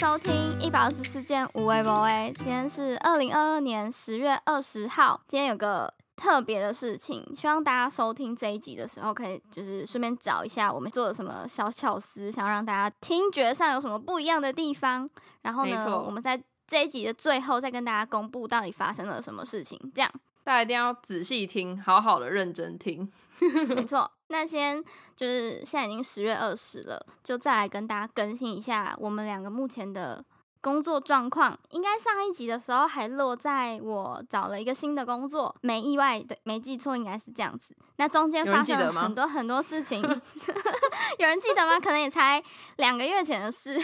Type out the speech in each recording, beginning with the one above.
收听一百二十四件无为博为。今天是二零二二年十月二十号，今天有个特别的事情，希望大家收听这一集的时候，可以就是顺便找一下我们做了什么小巧思，想让大家听觉上有什么不一样的地方。然后呢，我们在这一集的最后再跟大家公布到底发生了什么事情。这样大家一定要仔细听，好好的认真听。没错。那先就是现在已经十月二十了，就再来跟大家更新一下我们两个目前的工作状况。应该上一集的时候还落在我找了一个新的工作，没意外的，没记错应该是这样子。那中间发生了很多很多事情，有人记得吗？可能也才两个月前的事。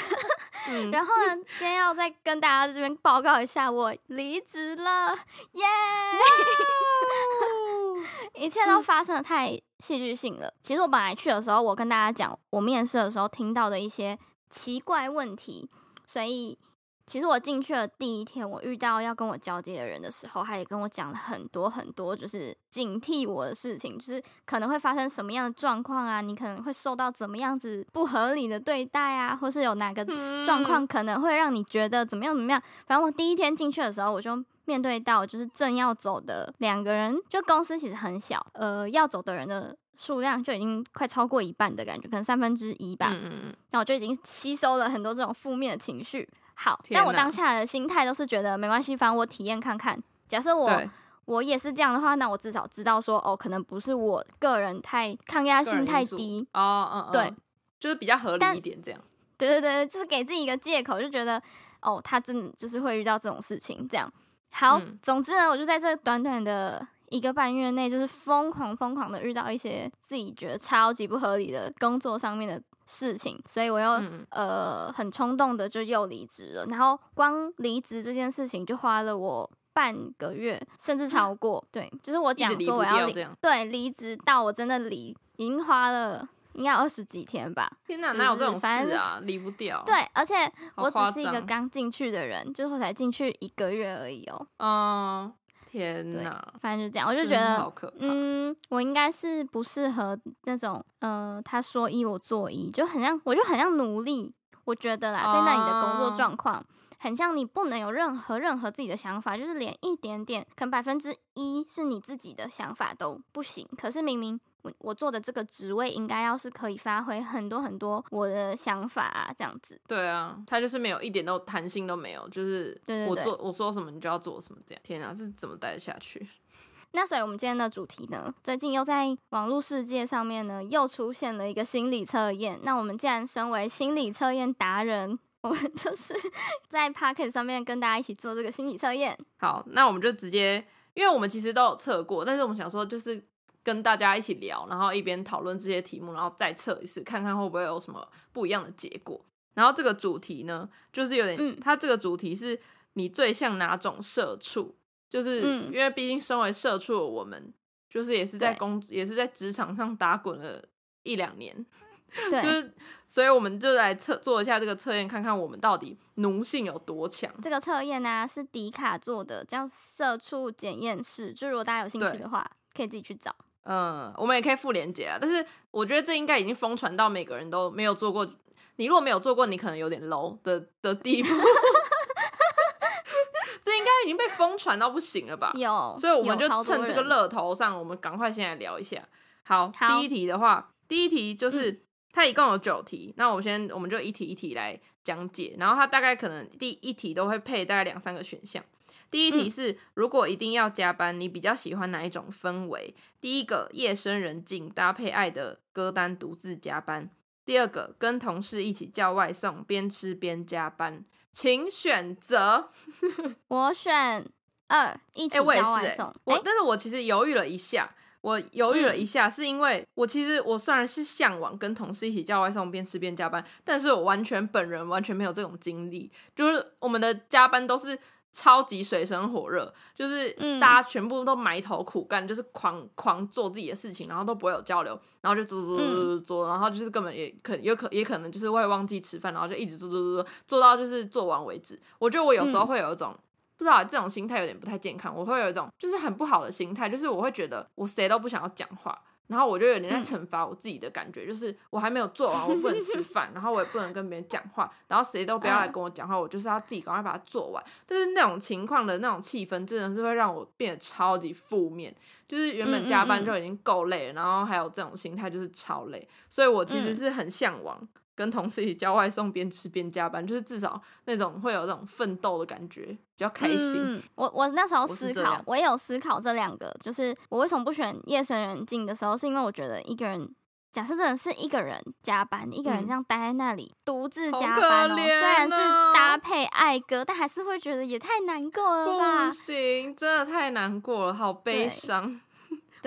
然后呢，今天要再跟大家这边报告一下，我离职了，耶！一切都发生的太戏剧性了。其实我本来去的时候，我跟大家讲我面试的时候听到的一些奇怪问题，所以其实我进去的第一天，我遇到要跟我交接的人的时候，他也跟我讲了很多很多，就是警惕我的事情，就是可能会发生什么样的状况啊，你可能会受到怎么样子不合理的对待啊，或是有哪个状况可能会让你觉得怎么样怎么样。反正我第一天进去的时候，我就。面对到就是正要走的两个人，就公司其实很小，呃，要走的人的数量就已经快超过一半的感觉，可能三分之一吧。嗯嗯嗯。那我就已经吸收了很多这种负面的情绪。好，但我当下的心态都是觉得没关系，反正我体验看看。假设我我也是这样的话，那我至少知道说，哦，可能不是我个人太抗压性太低哦，嗯嗯，对，就是比较合理一点这样。对对对，就是给自己一个借口，就觉得哦，他真的就是会遇到这种事情这样。好，总之呢，我就在这短短的一个半月内，就是疯狂疯狂的遇到一些自己觉得超级不合理的工作上面的事情，所以我又呃很冲动的就又离职了。然后光离职这件事情就花了我半个月，甚至超 过。对，就是我讲说我要离，对，离职到我真的离，已经花了。应该二十几天吧。天哪，哪有这种事啊？离不掉。对，而且我只是一个刚进去的人，就是我才进去一个月而已哦。嗯，天哪，反正就这样，我就觉得，嗯，我应该是不适合那种，呃，他说一我做一，就很像，我就很像奴隶。我觉得啦，在那里的工作状况，很像你不能有任何任何自己的想法，就是连一点点，可能百分之一是你自己的想法都不行。可是明明。我做的这个职位应该要是可以发挥很多很多我的想法啊，这样子。对啊，他就是没有一点都弹性都没有，就是我做我说什么你就要做什么这样。天啊，是怎么待得下去？那所以我们今天的主题呢，最近又在网络世界上面呢又出现了一个心理测验。那我们既然身为心理测验达人，我们就 是在 p o c k e t 上面跟大家一起做这个心理测验。好，那我们就直接，因为我们其实都有测过，但是我们想说就是。跟大家一起聊，然后一边讨论这些题目，然后再测一次，看看会不会有什么不一样的结果。然后这个主题呢，就是有点，它这个主题是你最像哪种社畜？就是因为毕竟身为社畜的我们，就是也是在工，也是在职场上打滚了一两年，对，就是所以我们就来测做一下这个测验，看看我们到底奴性有多强。这个测验呢是迪卡做的，叫社畜检验室，就如果大家有兴趣的话，可以自己去找。嗯，我们也可以复连接啊，但是我觉得这应该已经疯传到每个人都没有做过。你如果没有做过，你可能有点 low 的的地步。这应该已经被疯传到不行了吧？有，所以我们就趁这个热头上，我们赶快先来聊一下。好，第一题的话，第一题就是它一共有九题，那我先我们就一题一题来讲解，然后它大概可能第一题都会配大概两三个选项。第一题是，如果一定要加班，你比较喜欢哪一种氛围？第一个，夜深人静，搭配爱的歌单，独自加班；第二个，跟同事一起叫外送，边吃边加班。请选择。我选二，一起叫外送。我，但是我其实犹豫了一下，我犹豫了一下，是因为我其实我虽然是向往跟同事一起叫外送，边吃边加班，但是我完全本人完全没有这种经历，就是我们的加班都是。超级水深火热，就是大家全部都埋头苦干，就是狂狂做自己的事情，然后都不会有交流，然后就做做做做做，然后就是根本也可有可也可能就是会忘记吃饭，然后就一直做做做做做到就是做完为止。我觉得我有时候会有一种不知道这种心态有点不太健康，我会有一种就是很不好的心态，就是我会觉得我谁都不想要讲话，然后我就有点在嗯惩罚我自己的感觉，就是我还没有做完，我不能吃饭，然后我也不能跟别人讲话，然后谁都不要来嗯跟我讲话，我就是要自己赶快把它做完。但是那种情况的那种气氛，真的是会让我变得超级负面。就是原本加班就已经够累了，然后还有这种心态，就是超累。所以我其实嗯是很向往跟同事一起叫外送，边吃边加班，就是至少那种会有那种奋斗的感觉，比较开心。嗯，我我那时候思考我也有思考这两个，就是我为什么不选夜深人静的时候，是因为我觉得一个人。假设真的是一个人加班，一个人嗯这样待在那里独自加班哦，虽然是哦搭配爱歌，但还是会觉得也太难过了吧不？行，真的太难过了，好悲伤。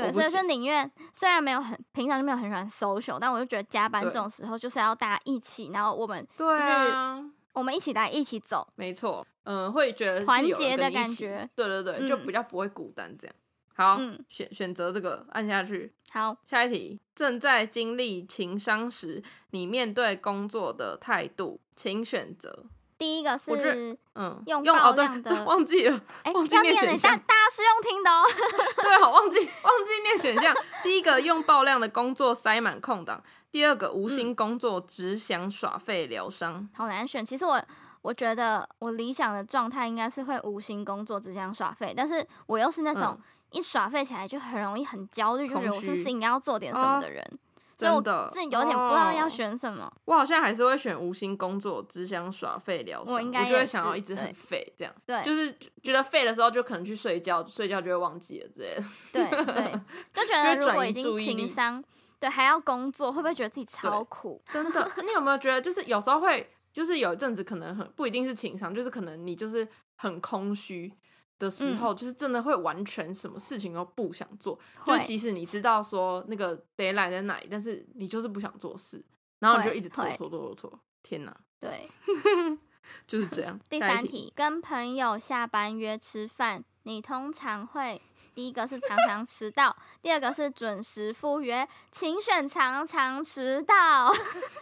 对，所以就宁愿虽然没有很平常就没有很喜欢 social，但我就觉得加班这种时候就是要大家一起，然后我们对啊，我们一起来一起走，没错，嗯，会觉得团结的感觉。对对对，就嗯比较不会孤单这样。好，嗯选选择这个按下去。好，下一题，正在经历情伤时，你面对工作的态度，请选择。第一个是嗯，用用哦对爆量的对，忘记了，哎，忘记要念选项大家是用听的哦。对，好忘记忘记念选项。第一个用爆量的工作塞满空档，第二个无嗯心工作，只想耍废疗伤。好难选。其实我我觉得我理想的状态应该是会无心工作，只想耍废，但是我又是那种、嗯一耍废起来就很容易很焦虑，就觉得我是不是应该要做点什么的人。真的，自己有点不知道要哦选什么。我好像还是会选无心工作，只想耍废疗伤。我应该就会想要一直很废，这样对就是觉得废的时候就可能去睡觉，睡觉就会忘记了之类的。对对，就觉得如果已经情商，对还要工作，会不会觉得自己超苦？真的，你有没有觉得，就是有时候会，就是有一阵子可能很不一定是情商，就是可能你就是很空虚的时嗯。候，就是真的会完全什么事情都不想做，就是即使你知道说那个 h t 在哪里，但是你就是不想做事，然后你就一直拖拖拖拖拖，天哪，对，就是这样。第三题，跟朋友下班约吃饭，你通常会第一个是常常迟到，第二个是准时赴约，请选常常迟到。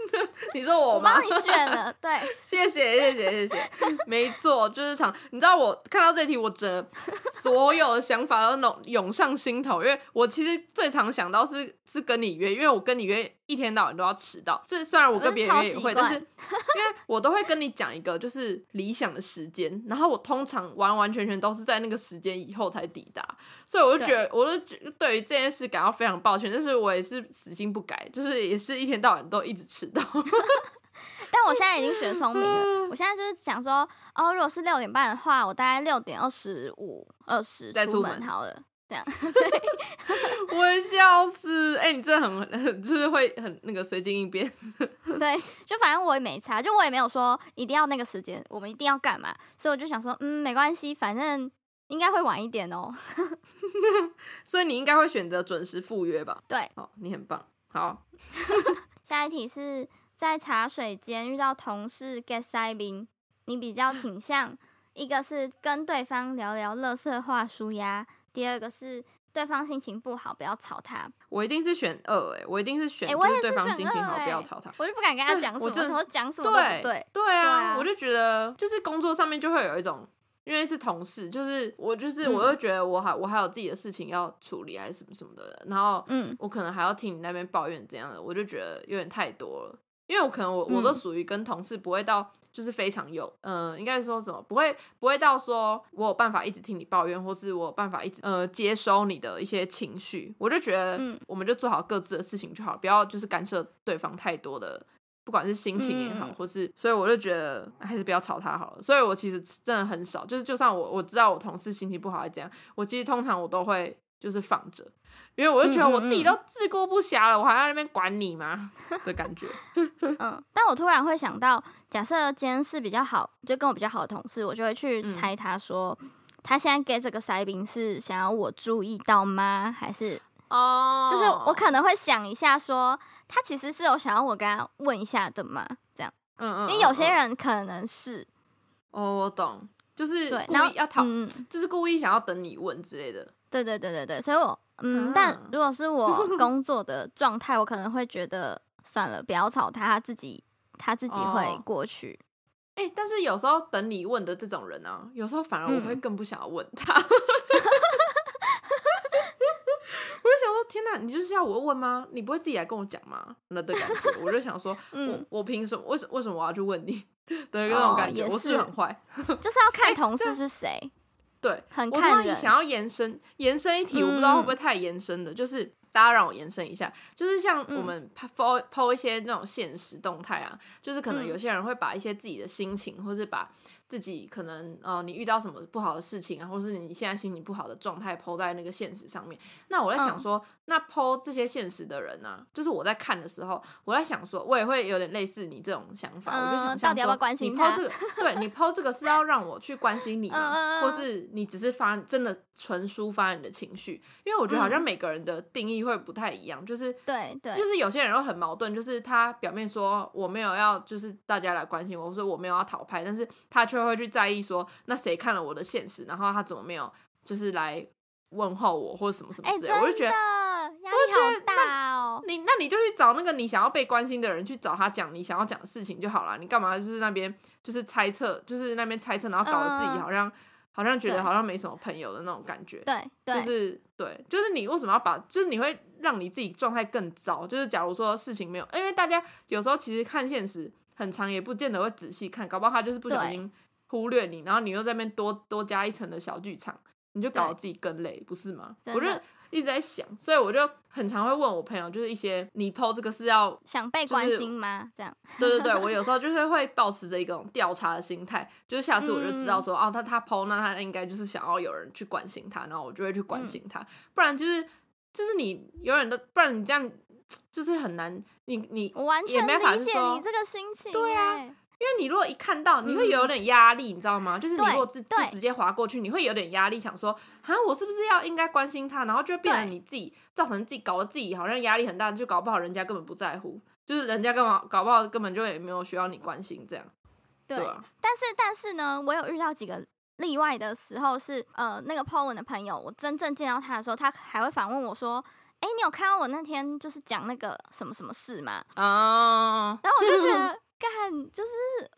你说我吗我帮？你选了，对，谢谢谢谢谢谢，没错，就是常。你知道我看到这题，我整所有的想法都涌涌上心头，因为我其实最常想到是是跟你约，因为我跟你约一天到晚都要迟到。这虽然我跟别人约也会，但是 因为我都会跟你讲一个就是理想的时间，然后我通常完完全全都是在那个时间以后才抵达，所以我就觉得，我就对于这件事感到非常抱歉，但是我也是死心不改，就是也是一天到晚都一直迟到。但我现在已经学聪明了，我现在就是想说，哦，如果是六点半的话，我大概六点二十五、二十出再出门门好了，这样。我会笑死！哎、你真的很很就是会很那个随机应变。对，就反正我也没差，就我也没有说一定要那个时间，我们一定要干嘛，所以我就想说，嗯，没关系，反正应该会晚一点哦。所以你应该会选择准时赴约吧？对，好，你很棒。好，下一题是在茶水间遇到同事 get 塞宾，你比较倾向一个是跟对方聊聊乐色话舒压，第二个是对方心情不好不要吵他，我一定是选二哎、我一定是选，哎我也就是对方心情好，欸不要吵他。我就不敢跟他讲什么，我说讲什么都不对。对对啊，啊我就觉得就是工作上面就会有一种，因为是同事，就是我就是嗯我又觉得我还我还有自己的事情要处理，还是什么什么的，然后嗯，我可能还要听你那边抱怨怎样的，我就觉得有点太多了。因为我可能我我都嗯属于跟同事不会到就是非常有，嗯、应该说什么不会不会到说我有办法一直听你抱怨，或是我有办法一直呃接收你的一些情绪，我就觉得嗯我们就做好各自的事情就好，不要就是干涉对方太多的。不管是心情也好，嗯或是，所以我就觉得还是不要吵他好了。所以我其实真的很少，就是就算我我知道我同事心情不好还是怎样，我其实通常我都会就是放着，因为我就觉得我自己都自顾不暇了，我还要在那边管你吗 的感觉。嗯，但我突然会想到，假设今天是比较好，就跟我比较好的同事，我就会去嗯猜他说，他现在给这个塞宾是想要我注意到吗？还是哦就是我可能会想一下说，他其实是有想要我跟他问一下的吗？这样，嗯嗯，因为有些人可能是哦，我懂，就是对，故然后意要讨，嗯，就是故意想要等你问之类的。对对对对对，所以我嗯，啊但如果是我 工作的状态，我可能会觉得算了，不要吵他，他自己他自己会哦过去。哎、但是有时候等你问的这种人啊，有时候反而我会嗯更不想要问他。我就想说，天哪，你就是要我问吗？你不会自己来跟我讲吗？那的感觉，我就想说，嗯我我凭什么？为什为什么我要去问你 的那种感觉？我是很坏？就是要看同事是谁，对，很我突看人。然想要延伸延伸一题，我不知道会不会嗯太延伸的，就是大家让我延伸一下，就是像嗯我们 po po 一些那种现实动态啊，就是可能嗯有些人会把一些自己的心情，或是把自己可能呃你遇到什么不好的事情啊，或是你现在心情不好的状态 po 在那个现实上面。那我在想嗯说，那 po 这些现实的人呢、就是我在看的时候，我在想说，我也会有点类似你这种想法，我就想说到底要不要关心你抛这个，对你 po 这个是要让我去关心你吗？或是你只是发真的纯抒发你的情绪？因为我觉得好像嗯每个人的定义会不太一样，就是对对，就是有些人会很矛盾，就是他表面说我没有要，就是大家来关心我，或者我没有要讨拍，但是他却会去在意说，那谁看了我的现实，然后他怎么没有就是来问候我或者什么什么哎，之类，我就觉得。压力好大哦。你那你就去找那个你想要被关心的人，去找他讲你想要讲的事情就好了。你干嘛就是那边就是猜测，就是那边猜测，然后搞得自己嗯好像、好像觉得好像没什么朋友的那种感觉。对对，就是对，就是你为什么要把，就是你会让你自己状态更糟。就是假如说事情没有，因为大家有时候其实看现实很长，也不见得会仔细看，搞不好他就是不小心忽略你，然后你又在那边多多加一层的小剧场，你就搞得自己更累，不是吗？我就一直在想，所以我就很常会问我朋友，就是一些你 PO 这个是要想被关心吗？这样，对对对，我有时候 就是会保持着一种调查的心态，就是下次我就知道说，哦，他他 PO 那他应该就是想要有人去关心他，然后我就会去关心他，不然就是就是你永远都，不然你这样 就是很难，你你我完全理解说你这个心情。对啊哎，因为你如果一看到，你会有点压力，你知道吗？就是你如果直就直接划过去，你会有点压力，想说啊，我是不是要应该关心他？然后就会变成你自己造成自己搞得自己好像压力很大，就搞不好人家根本不在乎，就是人家干嘛搞不好根本就也没有需要你关心这样，对。啊，但是但是呢，我有遇到几个例外的时候是，呃，那个 Po 文的朋友，我真正见到他的时候，他还会反问我说：“哎、你有看到我那天就是讲那个什么什么事吗啊，？”然后我就觉得，干，就是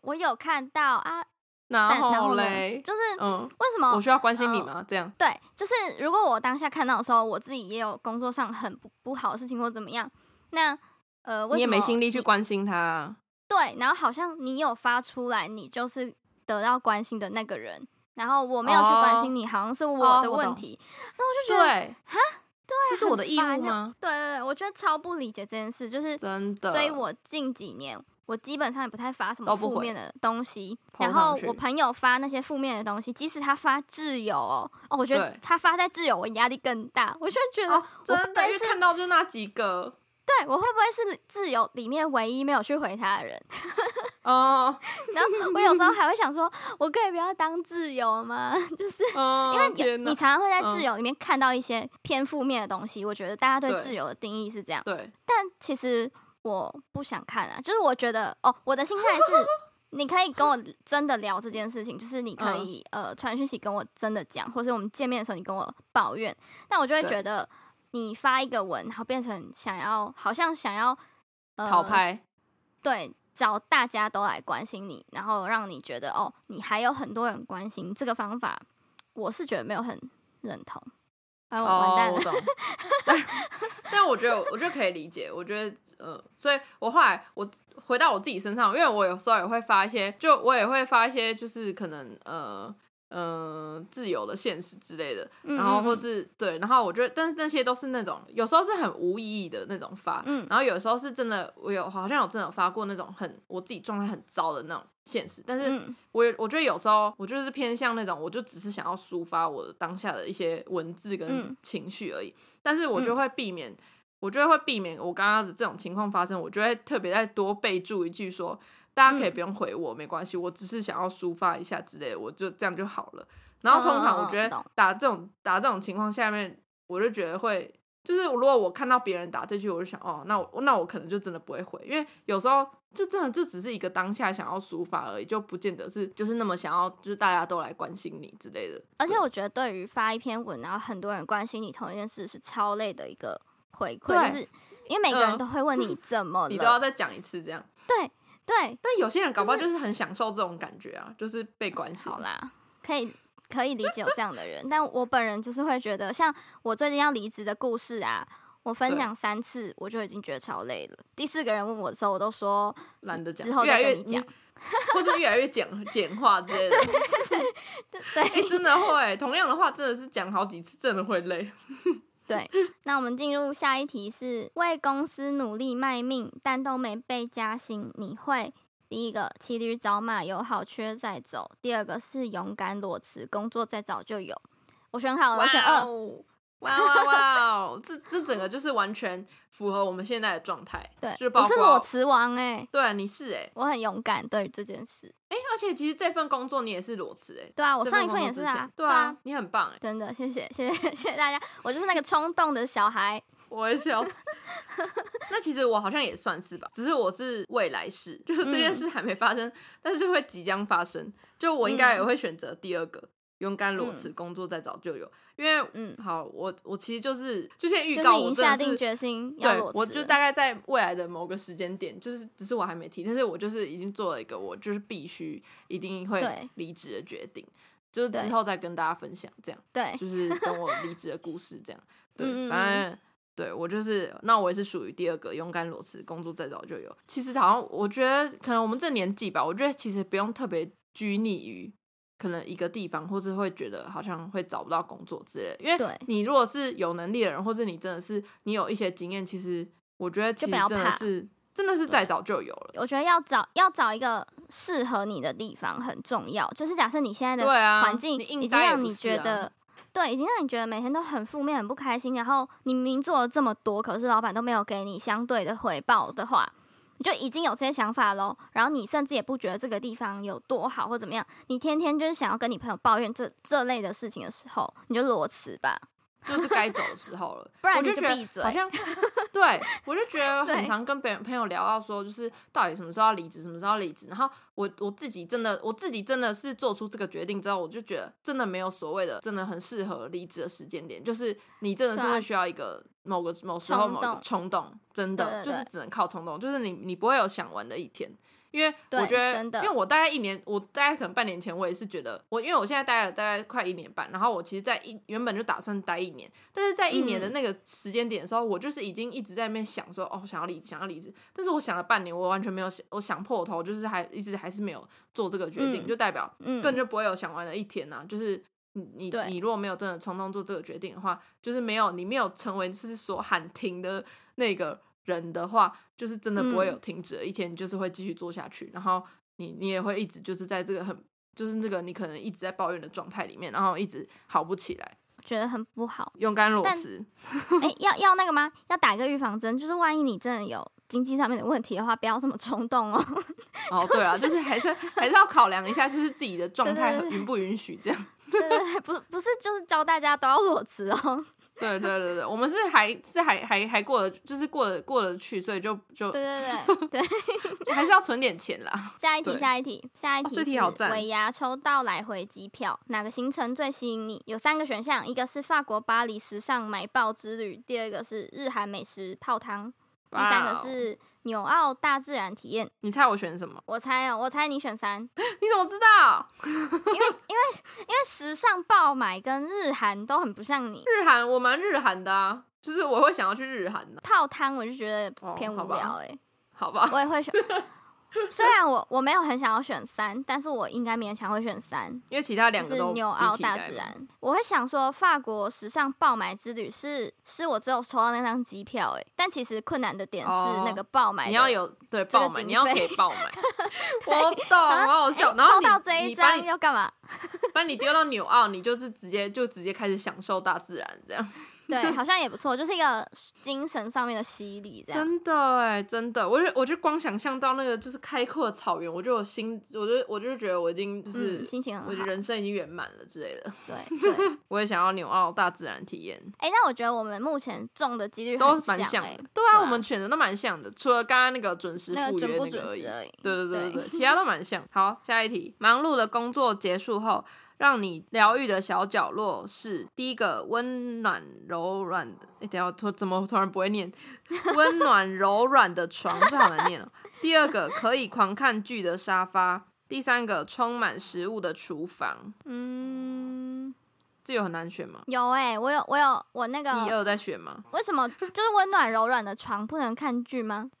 我有看到啊，然后嘞，，就是嗯，为什么我需要关心你嗯吗？这样，对，就是如果我当下看到的时候，我自己也有工作上很不不好的事情或怎么样，那呃，为你也没心力去关心他啊，对，然后好像你有发出来，你就是得到关心的那个人，然后我没有去关心你，好像是我的问题，那我就觉得对，哈，对，这是我的义务吗？对对对，我觉得超不理解这件事，就是真的，所以我近几年我基本上也不太发什么负面的东西，然后我朋友发那些负面的东西，即使他发挚友哦，哦，我觉得他发在挚友，我压力更大，我就觉得、哦，真的，因为会是看到就那几个，对我会不会是挚友里面唯一没有去回他的人？哦，然后我有时候还会想说，我可以不要当挚友吗？就是嗯，因为你你常常会在嗯挚友里面看到一些偏负面的东西，我觉得大家对对挚友的定义是这样，对，但其实我不想看啊，就是我觉得哦，我的心态是。你可以跟我真的聊这件事情，就是你嗯可以、呃传讯息跟我真的讲，或是我们见面的时候你跟我抱怨，但我就会觉得你发一个文，然后变成想要好像想要呃讨拍，对，找大家都来关心你，然后让你觉得哦，你还有很多人关心这个方法，我是觉得没有很认同。哎，我完蛋哦，了我。懂。但 但我觉得，我觉得可以理解。我觉得，呃，所以我后来我回到我自己身上，因为我有时候也会发一些，就我也会发一些，就是可能呃呃自由的现实之类的，嗯然后或嗯是对，然后我觉得，但是那些都是那种有时候是很无意义的那种发，嗯。然后有时候是真的，我有好像有真的发过那种很我自己状态很糟的那种现实，但是嗯。我也我觉得有时候我就是偏向那种，我就只是想要抒发我的当下的一些文字跟嗯。情绪而已，但是我就会避免，我就会避免我刚刚的这种情况发生，我就会特别再多备注一句说，大家可以嗯不用回我，没关系，我只是想要抒发一下之类的，我就这样就好了。然后通常我觉得打这种打这种情况下面，我就觉得会。就是如果我看到别人打这句，我就想哦，那我那我可能就真的不会回，因为有时候就真的就只是一个当下想要抒发而已，就不见得是就是那么想要就是大家都来关心你之类的。而且我觉得，对于发一篇文，然后很多人关心你同一件事，是超累的一个回馈，就是因为每个人嗯都会问你怎么 你都要，再讲一次这样。对对，但有些人搞不好就是很享受这种感觉啊，就是被关心。好啦，可以可以理解有这样的人，但我本人就是会觉得，像我最近要离职的故事啊，我分享三次，我就已经觉得超累了。第四个人问我的时候，我都说懒得讲，之后越来越再跟你讲，或者越来越简简化之类的。对哎、真的会，同样的话真的是讲好几次，真的会累。对。那我们进入下一题是为公司努力卖命，但都没被加薪，你会？第一个骑驴找马，有好缺再走；第二个是勇敢裸辞，工作再找就有。我选好了，我选二。哦！哇哇哇哦！这这整个就是完全符合我们现在的状态。对就是，包我是裸辞王哎、对啊，你是哎、我很勇敢对于这件事。哎、而且其实这份工作你也是裸辞哎。对啊，我上一份也是啊。对啊，，你很棒哎，真的，谢谢谢谢谢谢大家，我就是那个冲动的小孩。我也笑。那其实我好像也算是吧，只是我是未来式，就是这件事还没发生，但是就会即将发生。就我应该也会选择第二个，勇敢裸辞，工作再找就有。因为嗯，好，我我其实就是就先预告，我下定决心要对我就大概在未来的某个时间点，就是只是我还没提，但是我就是已经做了一个我就是必须一定会对离职的决定，就是之对后再跟大家分享，这样对，就是跟我离职的故事，这样 对，反正。对我就是，那我也是属于第二个勇敢裸辞，工作再早就有。其实好像我觉得，可能我们这年纪吧，我觉得其实不用特别拘泥于可能一个地方，或是会觉得好像会找不到工作之类的。因为对你如果是有能力的人，或是你真的是你有一些经验，其实我觉得其实真的是真的是再早就有了。我觉得要找要找一个适合你的地方很重要。就是假设你现在的环境已经让你啊觉得，对，已经让你觉得每天都很负面、很不开心，然后你明明做了这么多，可是老板都没有给你相对的回报的话，你就已经有这些想法喽。然后你甚至也不觉得这个地方有多好或怎么样，你天天就是想要跟你朋友抱怨这这类的事情的时候，你就裸辞吧。就是该走的时候了，不然 我就觉得好 像对我就觉得很常跟别人朋友聊到说，就是到底什么时候要离职，什么时候要离职。然后我我自己真的我自己真的是做出这个决定之后，我就觉得真的没有所谓的真的很适合离职的时间点，就是你真的是会需要一个某个某时候某个冲动。真的就是只能靠冲动，就是你你不会有想完的一天。因为我觉得，因为我大概一年，我大概可能半年前，我也是觉得，我因为我现在待了大概快一年半，然后我其实，在一原本就打算待一年，但是在一年的嗯。那个时间点的时候，我就是已经一直在那边想说，哦，想要离职，想要离职，但是我想了半年，我完全没有想，我想破头，就是还一直还是没有做这个决定，嗯就代表嗯，根本就不会有想完的一天呐、就是你你你如果没有真的冲动做这个决定的话，就是没有你没有成为就是所喊停的那个人的话，就是真的不会有嗯停止的一天，你就是会继续做下去，然后你你也会一直就是在这个很就是那个你可能一直在抱怨的状态里面，然后一直好不起来，觉得很不好。勇敢裸但辞，哎、要要那个吗？要打一个预防针，就是万一你真的有经济上面的问题的话，不要这么冲动哦。哦 对啊，就是还是还是要考量一下，就是自己的状态允不允许这样。对对对，不不是就是教大家都要裸辞哦。对对对对，我们是还是还还还过得就是过得过得去，所以就就对对对对，还是要存点钱啦。下一题，下一题，下一哦这题好赞尾牙抽到来回机票，哪个行程最吸引你？有三个选项，一个是法国巴黎时尚买爆之旅，第二个是日韩美食泡汤，第三个是纽澳大自然体验。你猜我选什么？我猜哦，我猜你选三，你怎么知道？因为因为因为时尚爆买跟日韩都很不像你。日韩我蛮日韩的啊，就是我会想要去日韩的，泡汤我就觉得哦偏无聊哎、好吧？我也会选。虽然我我没有很想要选三，但是我应该勉强会选三，因为其他两就是个都纽澳大自然。我会想说，法国时尚爆买之旅是是我只有抽到那张机票哎，但其实困难的点是哦那个爆买的，你要有对爆买，你要可以爆买。我懂，啊好好笑。诶然后你抽到这一张要干嘛？把你丢到纽澳，你就是直接就直接开始享受大自然这样。对，好像也不错，就是一个精神上面的洗礼，这样。真的哎，真的，我就我就光想象到那个就是开阔的草原，我就有心，我就我就觉得我已经就是、嗯，心情很好。我的人生已经圆满了之类的。对对，我也想要纽澳大自然体验，哎、那我觉得我们目前中的几率都蛮像的。对对啊，啊我们选的都蛮像的，除了刚刚那个准时赴约那个而已。准时而已。对对对对对对，其他都蛮像。好，下一题，忙碌的工作结束后，让你疗愈的小角落是第一个温暖柔软的。哎、等一下我突怎么突然不会念？温暖柔软的床，这好难念哦。第二个可以狂看剧的沙发。第三个充满食物的厨房。嗯，这有很难选吗？有哎、我有我有我那一个二在选吗？为什么就是温暖柔软的床不能看剧吗？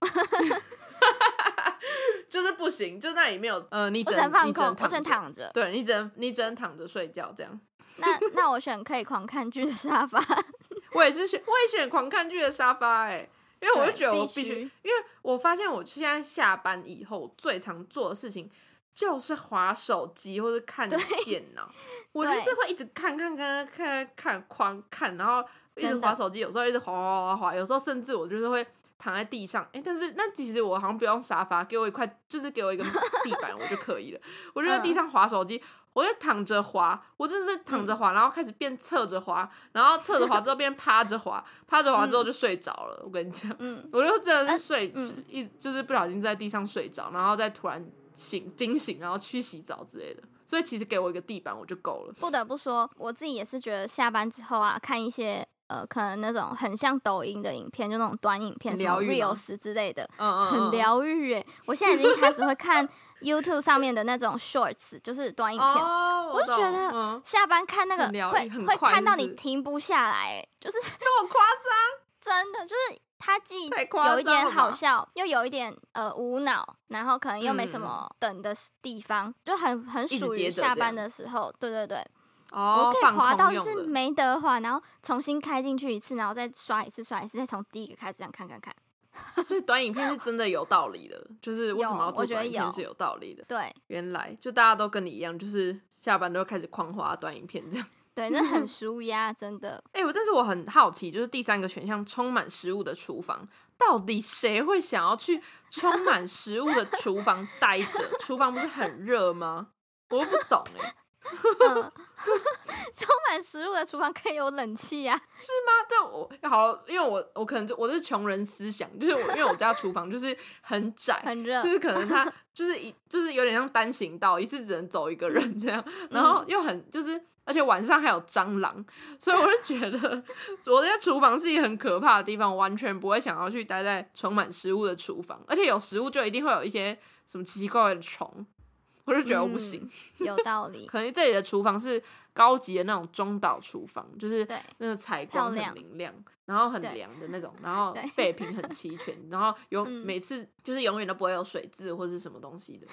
就是不行，就那里没有呃，你只能你只能空，我只能，躺着。对你只能你只能躺着睡觉这样。那那我选可以狂看剧的沙发。我也是选，我也选狂看剧的沙发哎、因为我就觉得我必须因为我发现我现在下班以后最常做的事情就是划手机或者看电脑，我就是会一直看看看看看狂看，然后一直划手机，有时候一直划划划划，有时候甚至我就是会。躺在地上，哎、但是那其实我好像不用沙发，给我一块，就是给我一个地板我就可以了。我就在地嗯上滑手机，我就躺着滑，我就是躺着滑，然后开始变侧着滑，然后侧着滑之后变趴着滑，趴着滑之后就睡着了。我跟你讲，嗯，我就真的是睡，嗯一就是不小心在地上睡着，然后再突然醒惊醒，然后去洗澡之类的。所以其实给我一个地板我就够了。不得不说，我自己也是觉得下班之后啊，看一些呃，可能那种很像抖音的影片，就那种短影片，什么疗愈吗 reels 之类的，嗯嗯，嗯很。疗愈诶。我现在已经开始会看 YouTube 上面的那种 shorts，就是短影片。哦，我就觉得嗯，下班看那个会会看到你停不下来、欸，就是 那么夸张？真的就是它既有一点好笑，又有一点呃无脑，然后可能又没什嗯么等的地方，就很很属于下班的时候。对对对，哦我可以放滑到就是没得滑，然后重新开进去一次，然后再刷一次刷一次，再从第一个开始这样看看看。所以短影片是真的有道理的，就是为什么要做短影片是有道理的。对原来就大家都跟你一样，就是下班都开始狂滑短影片这样。对，那很 舒压，真的。哎、我但是我很好奇，就是第三个选项充满食物的厨房，到底谁会想要去充满食物的厨房待着？厨房不是很热吗？我又不懂哎、嗯，充满食物的厨房可以有冷气啊。是吗？但我好了，因为我我可能就我是穷人思想，就是我因为我家厨房就是很窄，很热就是可能它 就是一就是有点像单行道，一次只能走一个人这样，然后又很就是。而且晚上还有蟑螂，所以我就觉得我家厨房是一个很可怕的地方，我完全不会想要去待在充满食物的厨房。而且有食物就一定会有一些什么奇奇怪怪的虫，我就觉得我不行。嗯有 道理。可能这里的厨房是高级的那种中岛厨房，就是那个采光很明亮，然后很对凉的那种，然后对备品很齐全，然后有嗯每次就是永远都不会有水渍或是什么东西的。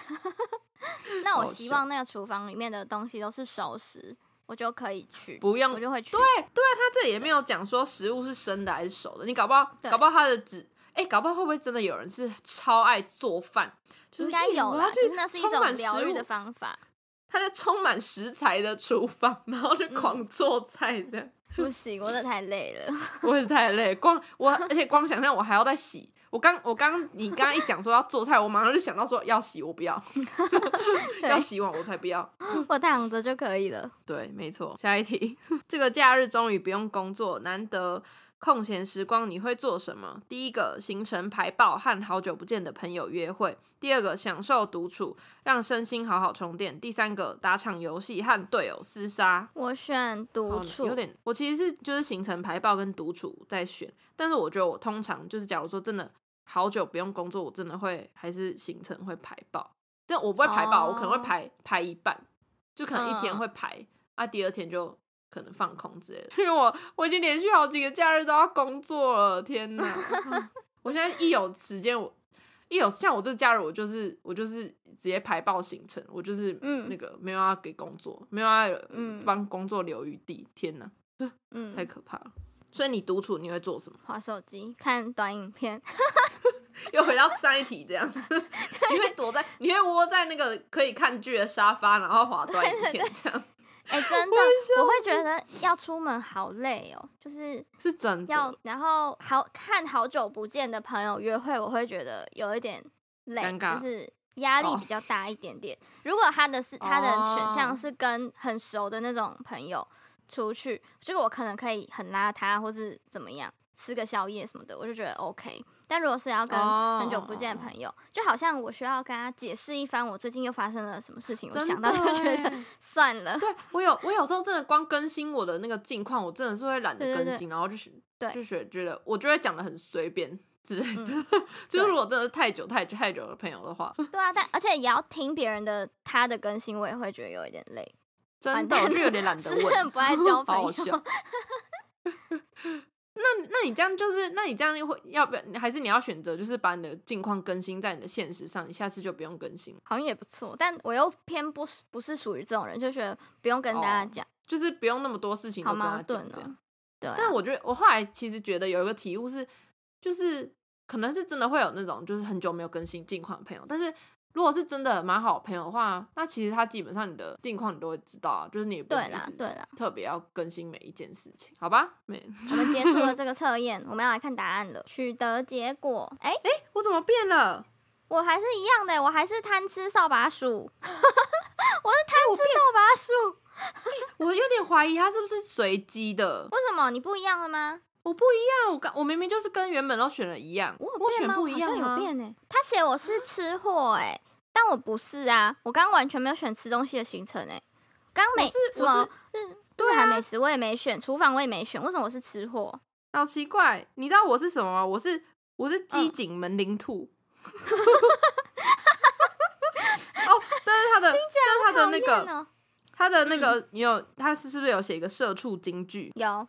那我希望那个厨房里面的东西都是熟食，我就可以去，不用我就会去。对对啊，他这里也没有讲说食物是生的还是熟的，你搞不好搞不好他的纸，哎、搞不好会不会真的有人是超爱做饭？就是应该有啦，就是那是一种疗愈的方法。他在充满食材的厨房，然后就嗯狂做菜这样。不行，我真的太累了。我也是太累，光我而且光想象我还要再洗。我刚我刚你刚刚一讲说要做菜，我马上就想到说要洗，我不要，要洗碗我才不要。我躺着就可以了。对，没错。下一题，这个假日终于不用工作，难得空闲时光，你会做什么？第一个，行程排爆，和好久不见的朋友约会；第二个，享受独处，让身心好好充电；第三个，打场游戏和队友厮杀。我选独哦处，有点，我其实是就是行程排爆跟独处在选，但是我觉得我通常就是假如说真的好久不用工作，我真的会还是行程会排爆，但我不会排爆，我可能会哦。排排一半，就可能一天嗯。会排，啊，第二天就可能放空之类的，因为我我已经连续好几个假日都要工作了，天哪！嗯我现在一有时间我。一有像我这个假日，我就是我就是直接排爆行程，我就是嗯那个没有要给工作，没有要嗯帮工作留余地。天哪，太嗯，可怕了！所以你独处你会做什么？划手机看短影片，又回到上一题这样，你会躲在，你会窝在那个可以看剧的沙发，然后滑短影片这样，哎、真的，我会觉得要出门好累哦，就是是真的。要，然后好看好久不见的朋友约会，我会觉得有一点累，就是压力哦比较大一点点。如果他的是他的选项哦是跟很熟的那种朋友出去，这个我可能可以很邋遢，或是怎么样，吃个宵夜什么的，我就觉得 OK。但如果是要跟很久不见的朋友，就好像我需要跟他解释一番我最近又发生了什么事情，我真想到就觉得 算了。对我有我有时候真的光更新我的那个近况，我真的是会懒得更新，然后就是对就觉觉得我就会讲的很随便之类的。嗯 就是如果真的太久太久太久的朋友的话，对啊，但而且也要听别人的他的更新，我也会觉得有一点累。真的，我就有点懒得是很问，不爱交朋友。那那你这样就是，那你这样会要不要？还是你要选择就是把你的近况更新在你的现实上，你下次就不用更新，好像也不错，但我又偏不是不是属于这种人，就觉得不用跟大家哦讲，就是不用那么多事情都跟他讲这样。。对啊、但我觉得我后来其实觉得有一个体悟是，就是可能是真的会有那种就是很久没有更新近况的朋友，但是如果是真的蛮好的朋友的话，那其实他基本上你的近况你都会知道啊，就是你也不用对啦对啦，特别要更新每一件事情，好吧？没，我们结束了这个测验，我们要来看答案了。取得结果，哎、我怎么变了？我还是一样的，我还是贪吃扫把鼠，我是贪吃扫把鼠。我有点怀疑他是不是随机的。为什么你不一样了吗？我不一样，我刚我明明就是跟原本都选了一样，我选不一样吗有变呢、他写我是吃货哎、但我不是啊，我刚刚完全没有选吃东西的行程哎、刚刚什么我是日对啊美食我也没选，厨房我也没选，为什么我是吃货？好奇怪。你知道我是什么吗？我是我是机嗯警门铃兔。哦，但是他的，但是他的那个，他的那个，你有他是是不是有写一个社畜金句？有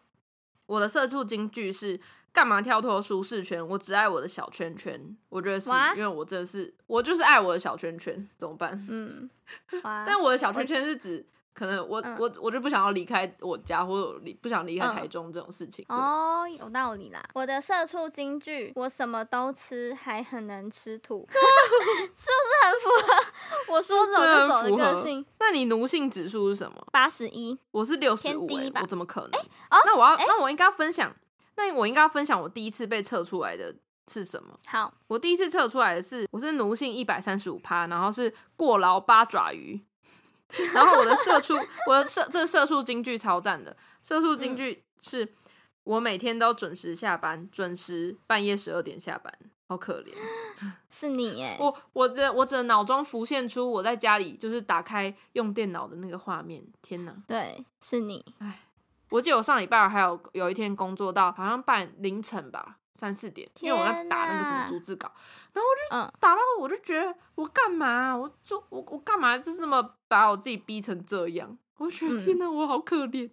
我的社畜金句是干嘛跳脱舒适圈？我只爱我的小圈圈。我觉得是因为我真的是我就是爱我的小圈圈，怎么办？嗯，但我的小圈圈是指可能我、嗯我我就不想要离开我家，或者离不想离开嗯台中这种事情。对哦，有道理啦。我的社畜金句，我什么都吃，还很能吃土，是不是很符合我说走就走的个性？那你奴性指数是什么？八十一，我是六十五，我怎么可能？哦那我要、那我应该要分享，那我应该要分享我第一次被测出来的是什么？好，我第一次测出来的是我是奴性一百三十五趴，然后是过劳八爪鱼，然后我的社畜，我的社这个社畜金句超赞的，社畜金句是、我每天都准时下班，准时半夜十二点下班，好可怜。是你耶。我我这我只脑中浮现出我在家里就是打开用电脑的那个画面，天哪！对，是你。哎我记得我上礼拜还有有一天工作到好像半凌晨吧，三四点，因为我在打那个什么逐字稿，然后就，打到我就觉得我干嘛、我就我我干嘛就是那么把我自己逼成这样？我就觉得嗯天哪，我好可怜，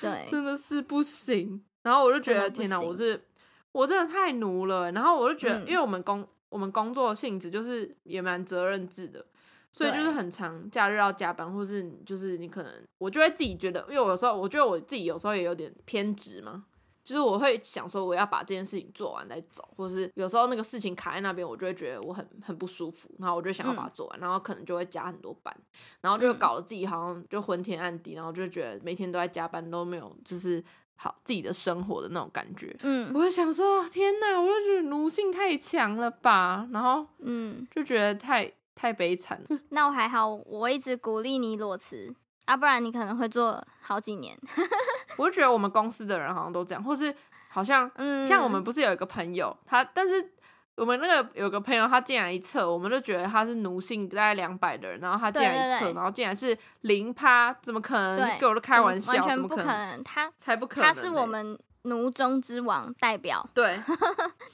对，真的是不行。然后我就觉得天哪，我是我真的太奴了。然后我就觉得，嗯因为我们工我们工作性质就是也蛮责任制的，所以就是很长假日要加班，或是就是你可能我就会自己觉得，因为我有时候我觉得我自己有时候也有点偏执嘛。就是我会想说我要把这件事情做完再走，或是有时候那个事情卡在那边，我就会觉得我很很不舒服，然后我就想要把它做完，然后可能就会加很多班，然后就嗯搞得自己好像就昏天暗地，然后就觉得每天都在加班，都没有就是好自己的生活的那种感觉。嗯我就想说，天哪，我就觉得奴性太强了吧，然后嗯，就觉得太太悲惨了。那我还好，我一直鼓励你裸辞啊，不然你可能会做好几年。我就觉得我们公司的人好像都这样，或是好像嗯，像我们不是有一个朋友，他但是我们那个有个朋友，他竟然一测，我们就觉得他是奴性大概两百的人，然后他竟然一测，对对对然后竟然是零趴，怎么可能？对你给我都开玩笑，完全不怎么可能？能。他才不可能、他是我们奴中之王代表，对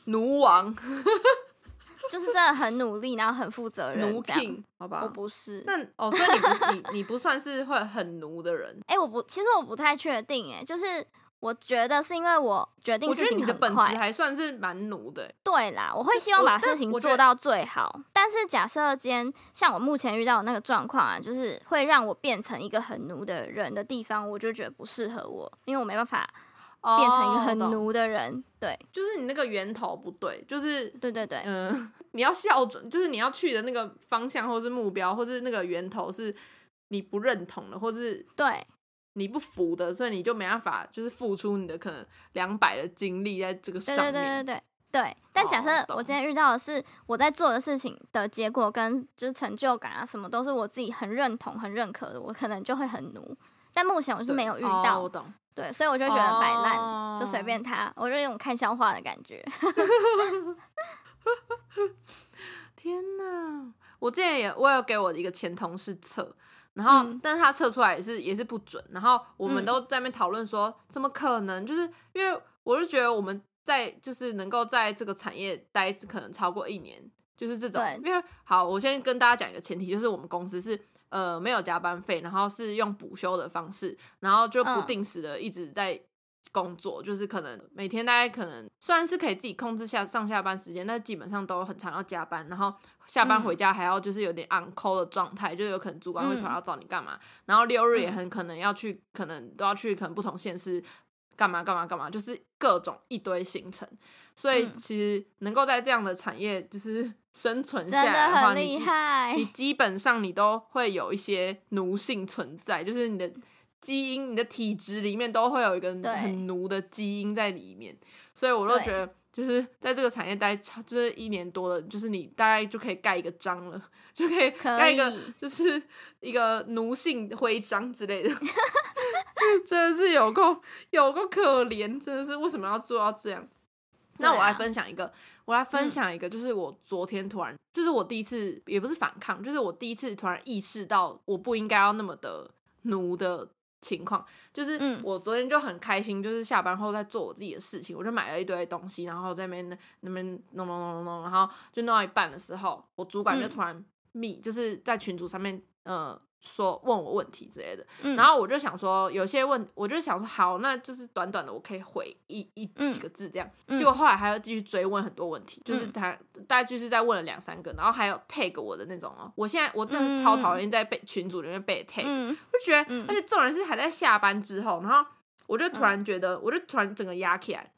奴王 就是真的很努力，然后很负责任。奴这样 king，好吧我？不是。那哦，所以你不你你不算是会很奴的人。哎、我不，其实我不太确定，哎，就是我觉得是因为我决定我觉得事情的本质快，还算是蛮奴的欸。对啦，我会希望把事情做到最好。但是假设今天像我目前遇到的那个状况啊，就是会让我变成一个很奴的人的地方，我就觉得不适合我，因为我没办法变成一个很奴的人。对，就是你那个源头不对，就是对对对，嗯、你要校准，就是你要去的那个方向，或是目标，或是那个源头是你不认同的，或是对，你不服的，所以你就没办法，就是付出你的可能两百的精力在这个对上面。对对对对。对，但假设我今天遇到的是我在做的事情的结果跟就是成就感啊，什么都是我自己很认同、很认可的，我可能就会很奴。但目前我是对没有遇哦到，我懂。对，所以我就觉得摆烂、哦就随便他，我就有种看笑话的感觉。天哪！我之前也我有给我的一个前同事测，然后、嗯但是他测出来也是也是不准，然后我们嗯都在那边讨论说，怎么可能？就是因为我就觉得我们在就是能够在这个产业待可能超过一年，就是这种。因为好，我先跟大家讲一个前提，就是我们公司是呃没有加班费，然后是用补休的方式，然后就不嗯。定时的一直在工作，就是可能每天大概可能虽然是可以自己控制下上下班时间，但基本上都很常要加班，然后下班嗯。回家还要就是有点 on call 的状态，就有可能主管会突然嗯。要找你干嘛，然后六日也嗯。很可能要去，可能都要去可能不同县市干嘛干嘛干嘛，就是各种一堆行程，所以嗯其实能够在这样的产业就是生存下来的话，你你。基本上你都会有一些奴性存在，就是你的基因、你的体质里面都会有一个很奴的基因在里面，所以我都觉得。就是在这个产业待超就是一年多了，就是你大概就可以盖一个章了，就可以盖一个就是一个奴性徽章之类的。真的是有够有够可怜，真的是为什么要做到这样？那我来分享一个，我来分嗯享一个，就是我昨天突然，就是我第一次，也不是反抗，就是我第一次突然意识到我不应该要那么的奴的情况。就是嗯我昨天就很开心，就是下班后在做我自己的事情，我就买了一堆东西，然后在那边那边弄弄弄弄弄，然后就弄到一半的时候，我主管就嗯突然密，就是在群组上面呃说问我问题之类的，嗯。然后我就想说，有些问，我就想说，好，那就是短短的，我可以回一一嗯几个字这样。嗯。结果后来还要继续追问很多问题，就是嗯。他大概就是在问了两三个，然后还有 tag 我的那种哦。我现在我真的是超讨厌在被群组里面被 tag，、嗯就觉得，嗯。而且重点是还在下班之后，然后我就突然觉得，我就突然整个压起来，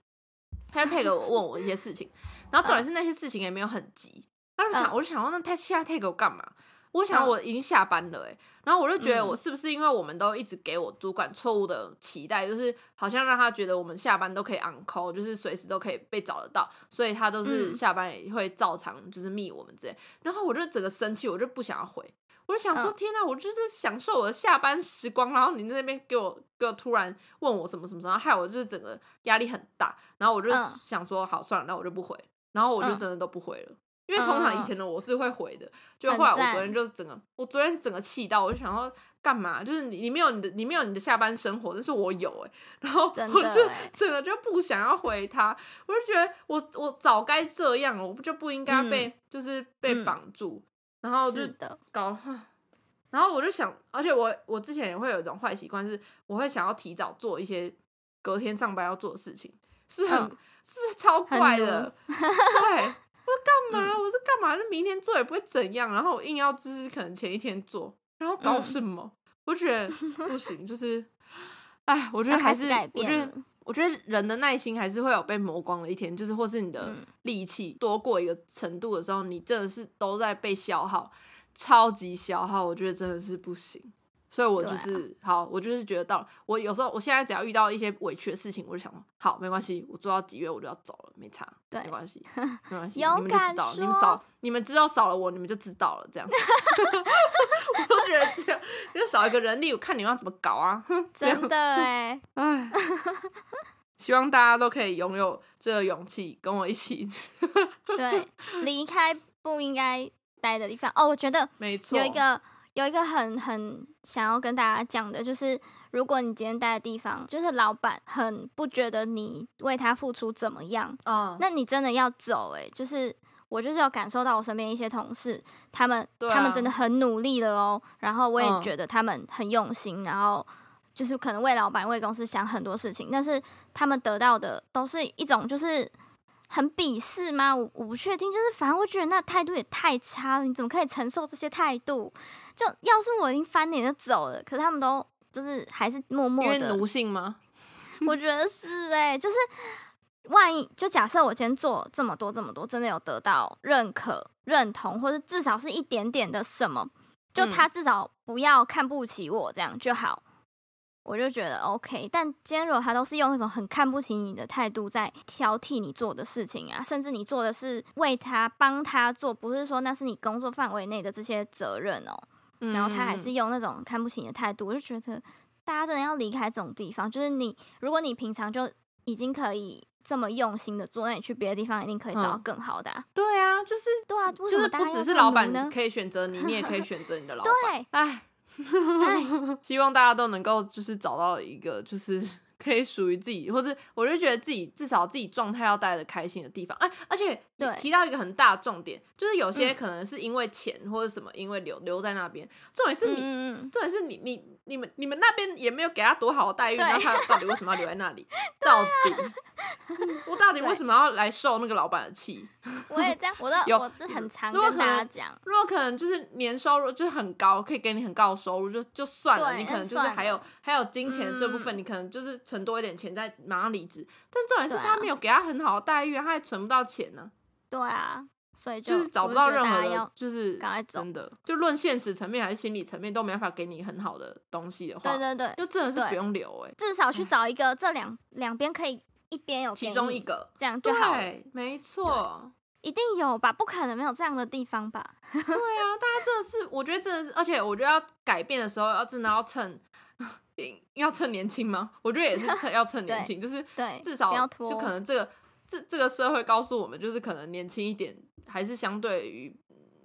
他就 tag 我问我一些事情，然后重点是那些事情也没有很急，他就想，嗯我就想说，那他现在 tag 我干嘛？我想嗯。我已经下班了、欸，然后我就觉得嗯。我是不是因为我们都一直给我主管错误的期待，就是好像让他觉得我们下班都可以 on call，就是随时都可以被找得到，所以他都是嗯。下班也会照常就是密我们之类。然后我就整个生气，我就不想要回，我就想说，嗯。天哪，我就是享受我的下班时光，然后你在那边给我给我突然问我什么什么什么，然后害我就是整个压力很大，然后我就嗯。想说，好算了，那我就不回，然后我就嗯。真的都不回了。因为通常以前的我是会回的，就很后来我昨天就是整个，我昨天整个气到，我就想说干嘛？就是你你没有你的你没有你的下班生活，但是我有哎、然后我就整个就不想要回他，我就觉得我我早该这样了，我就不应该被、就是被嗯绑住，然后就是的，搞，然后我就想，而且我我之前也会有一种坏习惯，是我会想要提早做一些隔天上班要做的事情，是不是很、嗯是不是超怪的？对。我说干嘛？嗯我是干嘛？就明天做也不会怎样，然后我硬要就是可能前一天做，然后搞嗯什么？我觉得 不行，就是，哎，我觉得还是，我觉得。我觉得人的耐心还是会有被磨光的一天，就是或是你的嗯力气多过一个程度的时候，你真的是都在被消耗，超级消耗，我觉得真的是不行。所以我就是、好，我就是觉得到了，我有时候我现在只要遇到一些委屈的事情，我就想说，好，没关系，我做到几月我就要走了，没差，对没关系，没关系，你勇敢们就知道，你们少，你们知道少了我，你们就知道了，这样。我都觉得这样，就少一个人力，我看你们要怎么搞啊，真的哎，唉，希望大家都可以拥有这个勇气，跟我一起。对，离开不应该待的地方。哦，我觉得没错，有一个有一个很很想要跟大家讲的，就是如果你今天待的地方，就是老板很不觉得你为他付出怎么样，嗯，那你真的要走哎、就是我就是有感受到我身边一些同事，他们、啊他们真的很努力了哦，然后我也嗯觉得他们很用心，然后就是可能为老板为公司想很多事情，但是他们得到的都是一种就是。很鄙视吗？我我不确定，就是反正我觉得那态度也太差了，你怎么可以承受这些态度？就要是我已经翻脸就走了，可是他们都就是还是默默因为的奴性吗？我觉得是哎、就是万一就假设我今天做这么多这么多，真的有得到认可、认同，或者至少是一点点的什么，就嗯他至少不要看不起我这样就好，我就觉得 OK。但今天如果他都是用一种很看不起你的态度在挑剔你做的事情啊，甚至你做的是为他帮他做，不是说那是你工作范围内的这些责任哦、然后他还是嗯用那种看不起你的态度，我就觉得大家真的要离开这种地方。就是你，如果你平常就已经可以这么用心的做，那你去别的地方一定可以找到嗯更好的、啊。对啊，就是对啊，为就是不只是老板呢？可以选择你，你也可以选择你的老板。对，哎，哎，希望大家都能够就是找到一个就是可以属于自己，或者我就觉得自己至少自己状态要待的开心的地方。哎，而且对提到一个很大的重点，就是有些嗯可能是因为钱或者什么，因为留留在那边。重点是你，重点是你你你们你们那边也没有给他多好的待遇，那他到底为什么要留在那里？到底 我到底为什么要来受那个老板的气？嗯，我也这样，我都 有我这很常如果跟大可能家讲，如果可能就是年收入就是很高，可以给你很高的收入，就就算了。你可能就是还有还有金钱这部分，嗯你可能就是存多一点钱，再马上离职。但重点是他没有给他很好的待遇啊，他还存不到钱呢、对啊，所以就是找不到任何就是真的，就论现实层面还是心理层面都没办法给你很好的东西的话，对对对，就真的是不用留哎、至少去找一个这两两边可以一边有其中一个。这样就好没错。一定有吧？不可能没有这样的地方吧？对啊，大家真的是，我觉得真的是，而且我觉得要改变的时候，要真的要趁，要趁年轻吗？我觉得也是趁要趁年 轻，就是对，至少就可能这个这这个社会告诉我们，就是可能年轻一点，还是相对于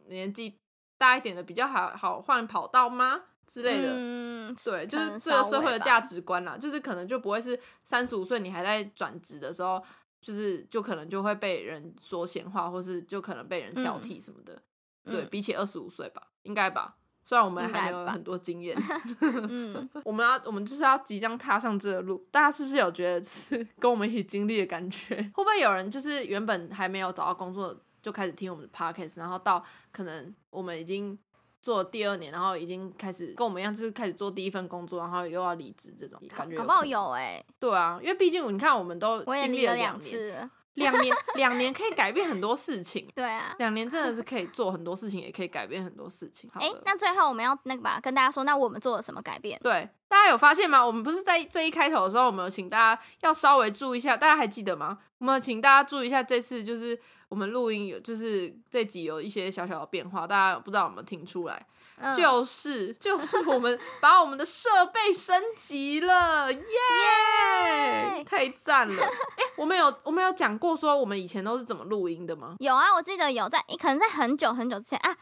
年纪大一点的比较好好换跑道吗之类的。嗯，对，就是这个社会的价值观啦，就是可能就不会是三十五岁你还在转职的时候，就是就可能就会被人说闲话，或是就可能被人挑剔什么的。对嗯比起二十五岁吧，应该吧。虽然我们还没有很多经验，嗯，我们要我们就是要即将踏上这个路，大家是不是有觉得就是 跟我们一起经历的感觉？会不会有人就是原本还没有找到工作就开始听我们的 podcast，然后到可能我们已经做了第二年，然后已经开始跟我们一样，就是开始做第一份工作，然后又要离职这种感觉？搞不好。有哎，对啊，因为毕竟你看，我们都经历了两年，次了，两年两年可以改变很多事情。对啊。两年真的是可以做很多事情，也可以改变很多事情。好哎、的，那最后我们要那个吧，跟大家说，那我们做了什么改变？对，大家有发现吗？我们不是在最一开头的时候，我们有请大家要稍微注意一下，大家还记得吗？我们有请大家注意一下，这次就是我们录音有，就是这集有一些小小的变化，大家不知道有没有听出来？嗯，就是就是我们 把我们的设备升级了，耶！耶太赞了！哎、我们有我们有讲过说我们以前都是怎么录音的吗？有啊，我记得有在，可能在很久很久之前啊，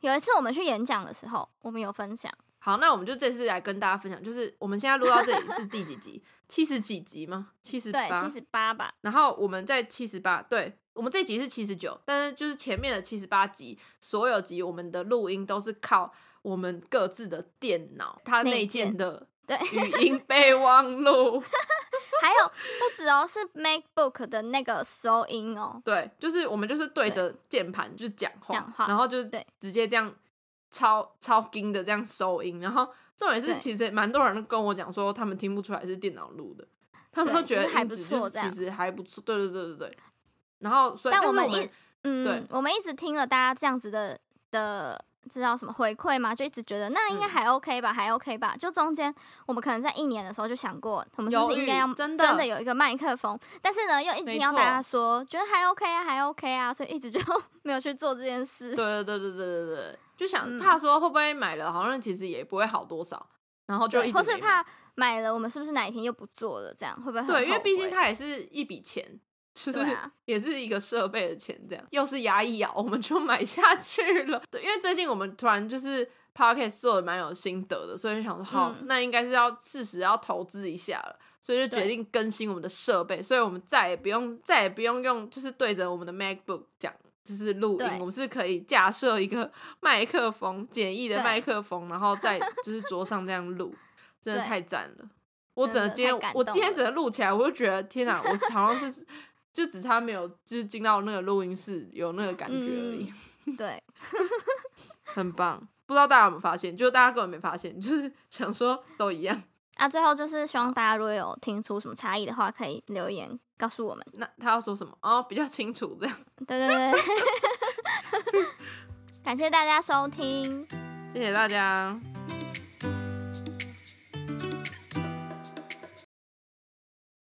有一次我们去演讲的时候，我们有分享。好，那我们就这次来跟大家分享，就是我们现在录到这里是第几集？七十几集吗？七十，八七。十八吧。然后我们在七十八，对我们这集是七十九，但是就是前面的七十八集，所有集我们的录音都是靠我们各自的电脑，它内内建建的对，语音备忘录。还有不止哦，是 MacBook 的那个收音哦。对，就是我们就是对着键盘就是讲话，讲话然后就是对直接这样超超音的这样收音，然后重点是其实蛮多人都跟我讲说他们听不出来是电脑录的，他们都觉得还不错其实还不错，对对对对对。然后所以，但是我们一嗯，对我们一直听了大家这样子的的，知道什么回馈吗？就一直觉得那应该嗯还 OK 吧，还 OK 吧。就中间我们可能在一年的时候就想过，我们是不是应该要真的有一个麦克风？但是呢，又一直没要大家说觉得还 OK 啊，还 OK 啊，所以一直就 没有去做这件事。对对对对对对对，就想嗯怕说会不会买了，好像其实也不会好多少，然后就对一直或是怕买了，我们是不是哪一天又不做了？这样会不会很对，因为毕竟它也是一笔钱，就是、也是一个设备的钱，这样又是牙一咬，我们就买下 去了。对，因为最近我们突然就是 podcast 做的蛮有心得的，所以就想说，好，嗯那应该是要适时要投资一下了。所以就决定更新我们的设备，所以我们再也不用再也不用用，就是对着我们的 MacBook 讲，就是录音，我们是可以架设一个 麦克风，简易的麦克风，然后在 就是桌上这样录，真的太赞了。我整个今天我今天整个录起来，我就觉得天哪，我好像是就只差没有就是进到那个录音室有那个感觉而已，对，很棒。不知道大家有没有发现？就是大家根本没发现，就是想说都一样。啊，最后就是希望大家如果有听出什么差异的话，可以留言告诉我们。那他要说什么？哦，比较清楚这样。对 对对，感谢大家收听。谢谢大家。